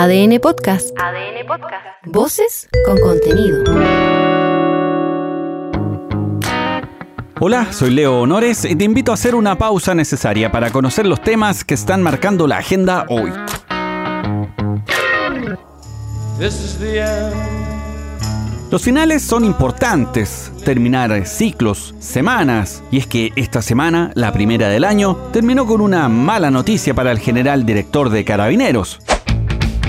ADN Podcast. ADN Podcast. Voces con contenido. Hola, soy Leo Honores y te invito a hacer una pausa necesaria para conocer los temas que están marcando la agenda hoy. Los finales son importantes, terminar ciclos, semanas, y es que esta semana, la primera del año, terminó con una mala noticia para el general director de Carabineros.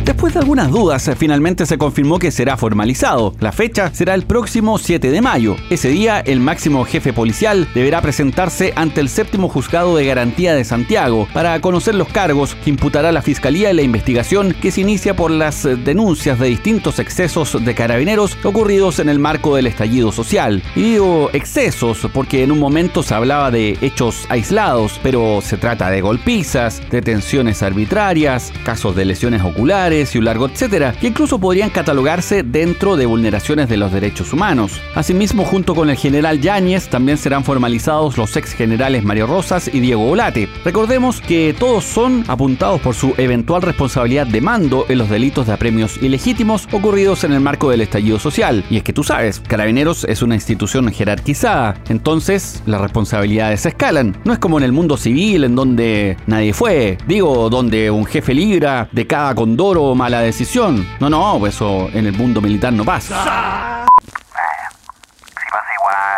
Después de algunas dudas, finalmente se confirmó que será formalizado. La fecha será el próximo 7 de mayo. Ese día, el máximo jefe policial deberá presentarse ante el séptimo juzgado de garantía de Santiago para conocer los cargos que imputará la Fiscalía en la investigación que se inicia por las denuncias de distintos excesos de carabineros ocurridos en el marco del estallido social. Y digo excesos porque en un momento se hablaba de hechos aislados, pero se trata de golpizas, detenciones arbitrarias, casos de lesiones oculares, un largo etcétera, que incluso podrían catalogarse dentro de vulneraciones de los derechos humanos. Asimismo, junto con el general Yáñez, también serán formalizados los ex generales Mario Rosas y Diego Olate. Recordemos que todos son apuntados por su eventual responsabilidad de mando en los delitos de apremios ilegítimos ocurridos en el marco del estallido social. Y es que tú sabes, Carabineros es una institución jerarquizada, entonces las responsabilidades se escalan. No es como en el mundo civil en donde nadie fue, digo, donde un jefe libra de cada condoro mala decisión. No, no, eso en el mundo militar no pasa. Si pasa igual,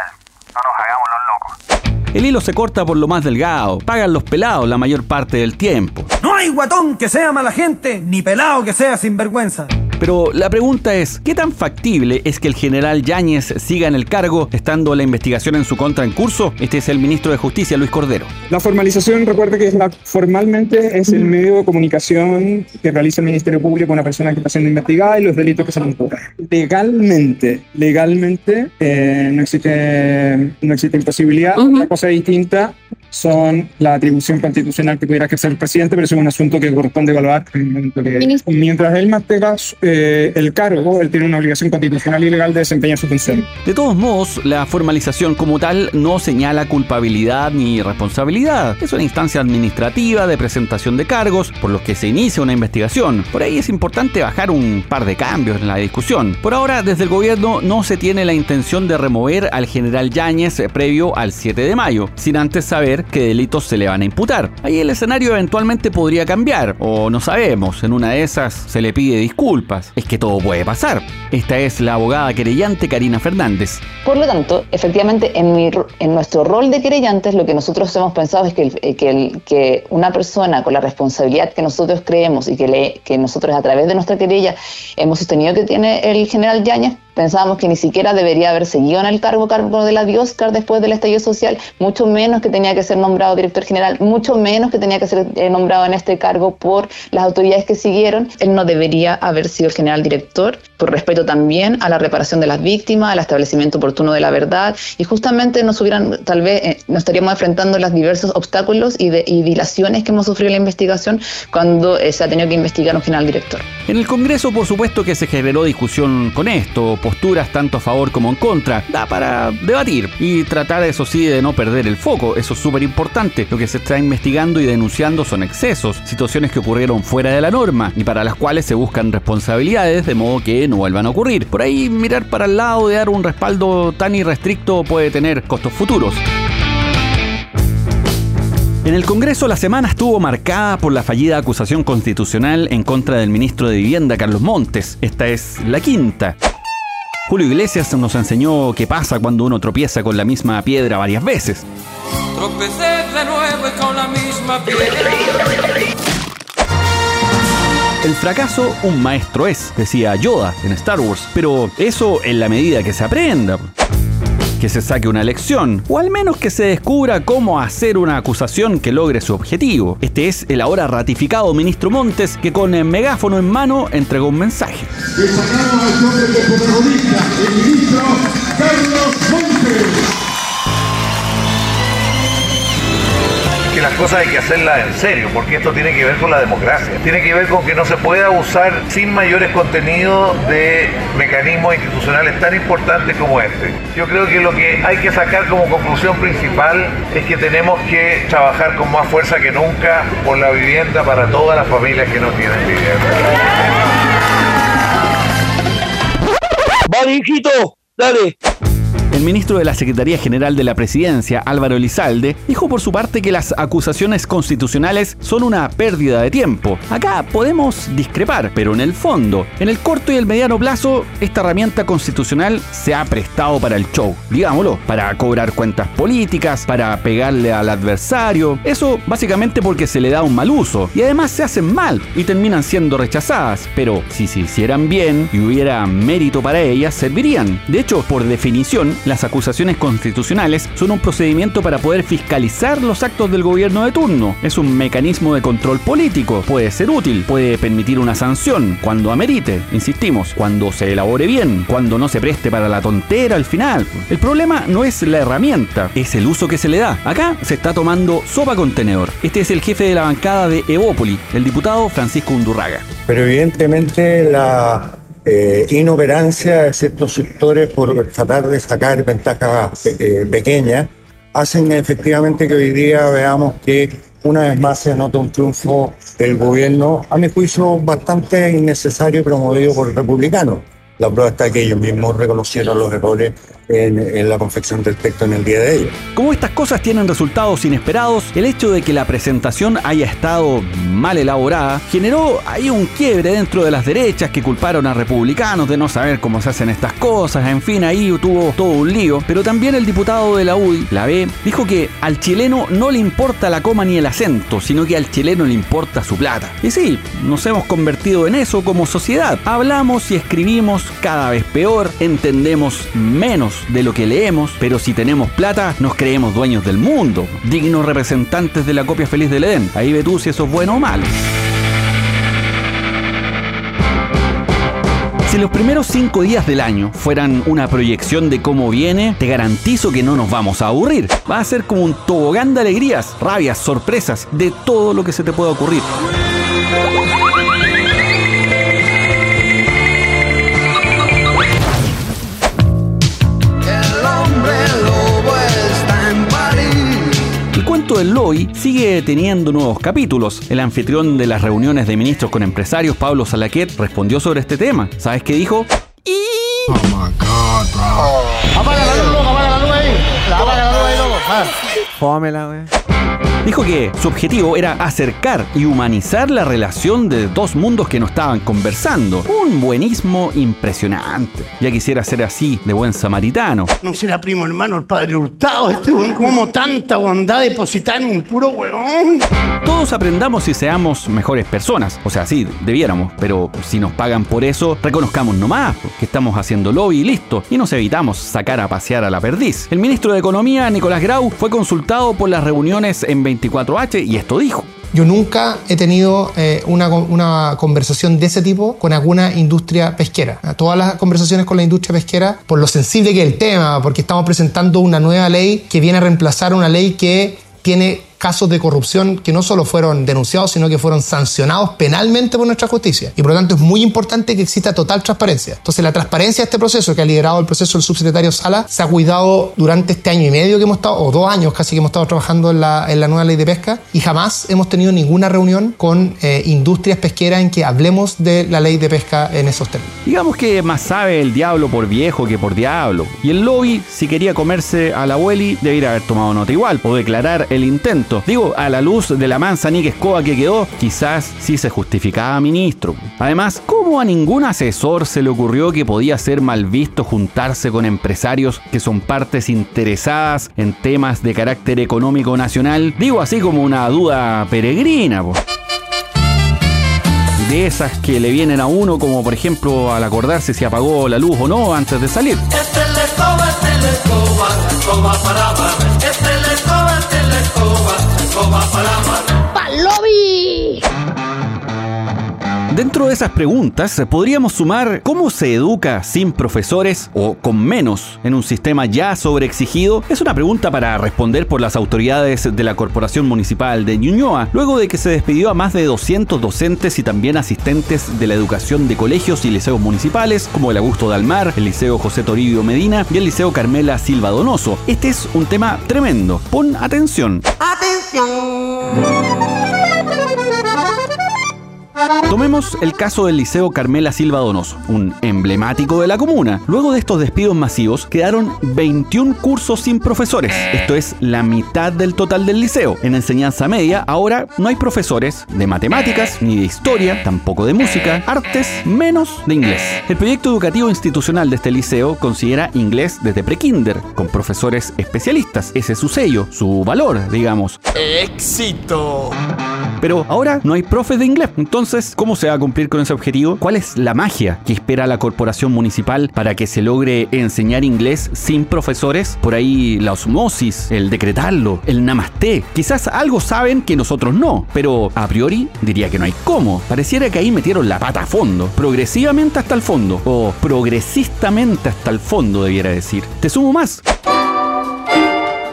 no nos hagamos los locos. El hilo se corta por lo más delgado. Pagan los pelados la mayor parte del tiempo. No hay guatón que sea mala gente, ni pelado que sea sinvergüenza. Pero la pregunta es, ¿qué tan factible es que el general Yáñez siga en el cargo estando la investigación en su contra en curso? Este es el ministro de Justicia, Luis Cordero. La formalización, recuerde que es la, formalmente es el medio de comunicación que realiza el Ministerio Público con una persona que está siendo investigada y los delitos que se le imputan. Legalmente, legalmente eh, no, existe, no existe imposibilidad. Una cosa distinta son la atribución constitucional que pudiera ejercer el presidente, pero eso es un asunto que corresponde evaluar en el momento que... Mientras él mantenga eh, el cargo, él tiene una obligación constitucional y legal de desempeñar su función. De todos modos, la formalización como tal no señala culpabilidad ni responsabilidad. Es una instancia administrativa de presentación de cargos por los que se inicia una investigación. Por ahí es importante bajar un par de cambios en la discusión. Por ahora, desde el gobierno no se tiene la intención de remover al general Yáñez previo al 7 de mayo, sin antes saber qué delitos se le van a imputar. Ahí el escenario eventualmente podría cambiar, o no sabemos, en una de esas se le pide disculpas. Es que todo puede pasar. Esta es la abogada querellante Karina Fernández. Por lo tanto, efectivamente, en, nuestro rol de querellantes, lo que nosotros hemos pensado es que, que, una persona con la responsabilidad que nosotros creemos y que, que nosotros a través de nuestra querella hemos sostenido que tiene el general Yáñez, pensábamos que ni siquiera debería haber seguido en el cargo, cargo de la Bioscar después del estallido social, mucho menos que tenía que ser nombrado director general, mucho menos que tenía que ser eh, nombrado en este cargo por las autoridades que siguieron. Él no debería haber sido el general director, por respeto también a la reparación de las víctimas, al establecimiento oportuno de la verdad, y justamente nos hubieran, tal vez, eh, nos estaríamos enfrentando los diversos obstáculos y, de, y dilaciones que hemos sufrido en la investigación cuando eh, se ha tenido que investigar un general director. En el Congreso, por supuesto que se generó discusión con esto, posturas tanto a favor como en contra. Da para debatir y tratar, eso sí, de no perder el foco. Eso es súper importante. Lo que se está investigando y denunciando son excesos, situaciones que ocurrieron fuera de la norma y para las cuales se buscan responsabilidades de modo que no vuelvan a ocurrir. Por ahí mirar para el lado de dar un respaldo tan irrestricto puede tener costos futuros. En el Congreso la semana estuvo marcada por la fallida acusación constitucional en contra del ministro de Vivienda Carlos Montes. Esta es la quinta. Julio Iglesias nos enseñó qué pasa cuando uno tropieza con la misma piedra varias veces. Tropecé de nuevo y con la misma piedra. El fracaso un maestro es, decía Yoda en Star Wars, pero eso en la medida que se aprenda que se saque una lección, o al menos que se descubra cómo hacer una acusación que logre su objetivo. Este es el ahora ratificado ministro Montes, que con el megáfono en mano entregó un mensaje. las cosas hay que hacerlas en serio, porque esto tiene que ver con la democracia. Tiene que ver con que no se pueda usar sin mayores contenidos de mecanismos institucionales tan importantes como este. Yo creo que lo que hay que sacar como conclusión principal es que tenemos que trabajar con más fuerza que nunca por la vivienda para todas las familias que no tienen vivienda. Dale. El ministro de la Secretaría General de la Presidencia, Álvaro Elizalde, dijo por su parte que las acusaciones constitucionales son una pérdida de tiempo. Acá podemos discrepar, pero en el fondo, en el corto y el mediano plazo, esta herramienta constitucional se ha prestado para el show, digámoslo, para cobrar cuentas políticas, para pegarle al adversario. Eso básicamente porque se le da un mal uso y además se hacen mal y terminan siendo rechazadas. Pero si se hicieran bien y hubiera mérito para ellas, servirían. De hecho, por definición, las acusaciones constitucionales son un procedimiento para poder fiscalizar los actos del gobierno de turno. Es un mecanismo de control político. Puede ser útil, puede permitir una sanción cuando amerite, insistimos, cuando se elabore bien, cuando no se preste para la tontera al final. El problema no es la herramienta, es el uso que se le da. Acá se está tomando sopa con tenedor. Este es el jefe de la bancada de Evópoli, el diputado Francisco Undurraga. Pero evidentemente la eh, inoperancia de ciertos sectores por tratar de sacar ventajas eh, pequeñas hacen efectivamente que hoy día veamos que una vez más se nota un triunfo del gobierno, a mi juicio bastante innecesario promovido por republicanos. La prueba está que ellos mismos reconocieron los errores en, la confección del texto en el día de ellos. Como estas cosas tienen resultados inesperados, el hecho de que la presentación haya estado mal elaborada generó ahí un quiebre dentro de las derechas que culparon a republicanos de no saber cómo se hacen estas cosas, en fin, ahí tuvo todo un lío, pero también el diputado de la UDI, la B, dijo que al chileno no le importa la coma ni el acento, sino que al chileno le importa su plata. Y sí, nos hemos convertido en eso como sociedad. Hablamos y escribimos cada vez peor, entendemos menos de lo que leemos, pero si tenemos plata, nos creemos dueños del mundo, dignos representantes de la copia feliz del Edén. Ahí ve tú si eso es bueno o malo. Si los primeros cinco días del año fueran una proyección de cómo viene, te garantizo que no nos vamos a aburrir. Va a ser como un tobogán de alegrías, rabias, sorpresas, de todo lo que se te pueda ocurrir. El LOI sigue teniendo nuevos capítulos. El anfitrión de las reuniones de ministros con empresarios, Pablo Salaquet, respondió sobre este tema. ¿Sabes qué dijo? Y... Oh my God, bro. Apaga la luz, apaga la luz ahí. Apaga la luz ahí, loco. Ah. Fómela, wey. Dijo que su objetivo era acercar y humanizar la relación de dos mundos que no estaban conversando. Un buenismo impresionante. Ya quisiera ser así, de buen samaritano. No será primo hermano el padre Hurtado, este weón, como tanta bondad depositada en un puro weón. Todos aprendamos y seamos mejores personas. O sea, sí, debiéramos, pero si nos pagan por eso, reconozcamos nomás que estamos haciendo lobby y listo, y nos evitamos sacar a pasear a la perdiz. El ministro de Economía, Nicolás Grau, fue consultado por las reuniones en 24H y esto dijo. Yo nunca he tenido eh, una, una, conversación de ese tipo con alguna industria pesquera. Todas las conversaciones con la industria pesquera, por lo sensible que es el tema, porque estamos presentando una nueva ley que viene a reemplazar una ley que tiene casos de corrupción que no solo fueron denunciados, sino que fueron sancionados penalmente por nuestra justicia. Y por lo tanto es muy importante que exista total transparencia. Entonces la transparencia de este proceso, que ha liderado el proceso el subsecretario Sala, se ha cuidado durante este año y medio que hemos estado, o dos años casi que hemos estado trabajando en la, en la nueva ley de pesca, y jamás hemos tenido ninguna reunión con eh, industrias pesqueras en que hablemos de la ley de pesca en esos términos. Digamos que más sabe el diablo por viejo que por diablo. Y el lobby, si quería comerse a la abueli, debería haber tomado nota igual, o declarar el intento Digo, a la luz de la manzanique escoba que quedó, quizás sí se justificaba ministro. Además, ¿cómo a ningún asesor se le ocurrió que podía ser mal visto juntarse con empresarios que son partes interesadas en temas de carácter económico nacional? Digo así como una duda peregrina. De esas que le vienen a uno, como por ejemplo al acordarse si apagó la luz o no antes de salir. ¡Palobi! Dentro de esas preguntas podríamos sumar cómo se educa sin profesores o con menos en un sistema ya sobreexigido. Es una pregunta para responder por las autoridades de la Corporación Municipal de Ñuñoa, luego de que se despidió a más de 200 docentes y también asistentes de la educación de colegios y liceos municipales, como el Augusto Dalmar, el Liceo José Toribio Medina y el Liceo Carmela Silva Donoso. Este es un tema tremendo. Pon atención. ¡Atención! Tomemos el caso del Liceo Carmela Silva Donoso, un emblemático de la comuna. Luego de estos despidos masivos, quedaron 21 cursos sin profesores. Esto es la mitad del total del liceo. En enseñanza media, ahora no hay profesores de matemáticas, ni de historia, tampoco de música, artes, menos de inglés. El proyecto educativo institucional de este liceo considera inglés desde prekinder, con profesores especialistas. Ese es su sello, su valor, digamos. ¡Éxito! Pero ahora no hay profes de inglés. Entonces, ¿cómo se va a cumplir con ese objetivo? ¿Cuál es la magia que espera la corporación municipal para que se logre enseñar inglés sin profesores? Por ahí la osmosis, el decretarlo, el namaste. Quizás algo saben que nosotros no, pero a priori diría que no hay cómo. Pareciera que ahí metieron la pata a fondo, progresivamente hasta el fondo, o progresistamente hasta el fondo debiera decir. Te sumo más.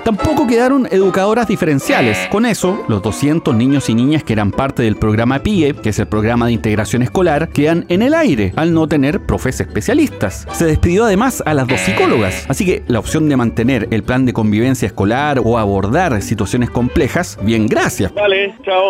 Tampoco quedaron educadoras diferenciales. Con eso, los 200 niños y niñas que eran parte del programa PIE, que es el programa de integración escolar, quedan en el aire al no tener profes especialistas. Se despidió además a las dos psicólogas, así que la opción de mantener el plan de convivencia escolar o abordar situaciones complejas, bien gracias. Vale, chao.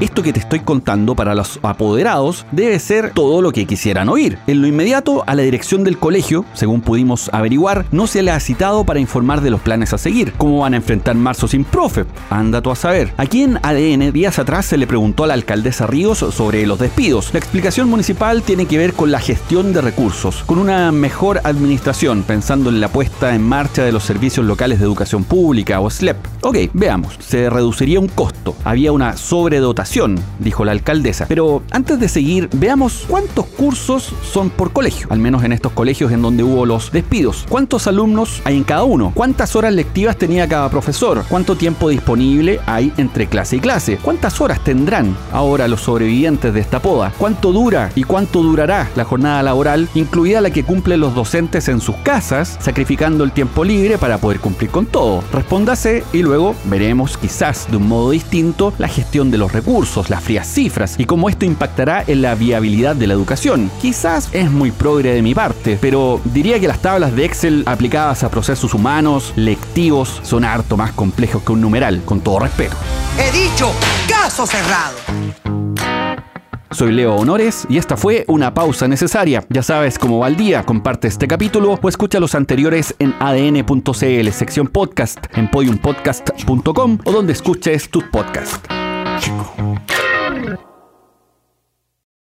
Esto que te estoy contando para los apoderados debe ser todo lo que quisieran oír. En lo inmediato, a la dirección del colegio, según pudimos averiguar, no se le ha citado para informar de los planes a seguir cómo van a enfrentar marzo sin profe. Anda tú a saber. Aquí en ADN, días atrás se le preguntó a la alcaldesa Ríos sobre los despidos. La explicación municipal tiene que ver con la gestión de recursos, con una mejor administración, pensando en la puesta en marcha de los servicios locales de educación pública o SLEP. Ok, veamos. Se reduciría un costo. Había una sobredotación, dijo la alcaldesa. Pero antes de seguir, veamos cuántos cursos son por colegio, al menos en estos colegios en donde hubo los despidos. ¿Cuántos alumnos hay en cada uno? ¿Cuántas horas lectivas tenía cada profesor? ¿Cuánto tiempo disponible hay entre clase y clase? ¿Cuántas horas tendrán ahora los sobrevivientes de esta poda? ¿Cuánto dura y cuánto durará la jornada laboral, incluida la que cumplen los docentes en sus casas, sacrificando el tiempo libre para poder cumplir con todo? Respóndase y luego veremos quizás de un modo distinto la gestión de los recursos, las frías cifras y cómo esto impactará en la viabilidad de la educación. Quizás es muy progre de mi parte, pero diría que las tablas de Excel aplicadas a procesos humanos, lectivos, son harto más complejos que un numeral, con todo respeto. He dicho, caso cerrado. Soy Leo Honores y esta fue una pausa necesaria. Ya sabes cómo va el día, comparte este capítulo o escucha los anteriores en adn.cl, sección podcast, en podiumpodcast.com o donde escuches tus podcasts. Chico.